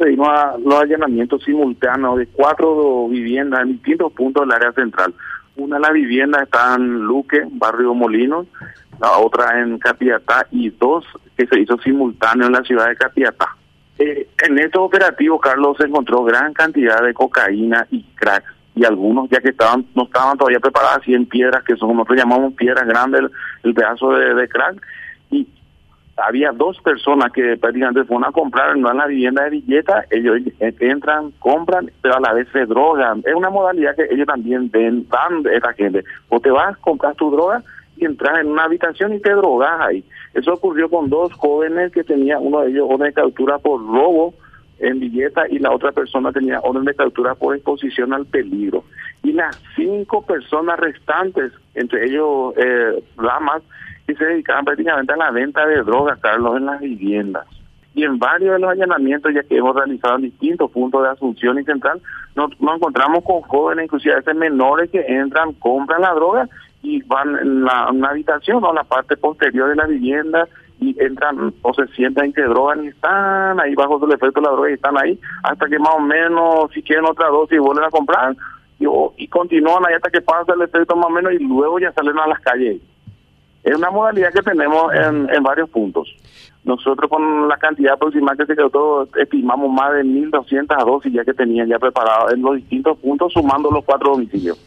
procedimos a los allanamientos simultáneos de cuatro viviendas en distintos puntos del área central. Una de las viviendas está en Luque, barrio Molinos, la otra en Capiatá y dos que se hizo simultáneo en la ciudad de Capiatá. Eh, en estos operativos, Carlos, se encontró gran cantidad de cocaína y crack y algunos ya que estaban no estaban todavía preparadas, 100 piedras, que son como nosotros llamamos piedras grandes, el, el pedazo de, de crack, y había dos personas que prácticamente fueron a comprar no en la vivienda de billeta, ellos entran, compran, pero a la vez se drogan. Es una modalidad que ellos también ven, dan de esa gente. O te vas, compras tu droga y entras en una habitación y te drogas ahí. Eso ocurrió con dos jóvenes que tenía uno de ellos orden de captura por robo en billeta y la otra persona tenía orden de captura por exposición al peligro. Y las cinco personas restantes, entre ellos eh, damas, que se dedicaban prácticamente a la venta de drogas, Carlos, en las viviendas. Y en varios de los allanamientos, ya que hemos realizado en distintos puntos de Asunción y Central, nos, encontramos con jóvenes, inclusive a veces menores, que entran, compran la droga y van en, la, habitación o en la parte posterior de la vivienda y entran o se sientan se drogan y están ahí bajo el efecto de la droga y están ahí hasta que más o menos si quieren otra dosis vuelven a comprar y, y continúan ahí hasta que pasa el efecto más o menos y luego ya salen a las calles. Es una modalidad que tenemos en, en varios puntos. Nosotros con la cantidad aproximada que se quedó, estimamos más de 1.200 dosis ya que tenían ya preparadas en los distintos puntos, sumando los cuatro domicilios.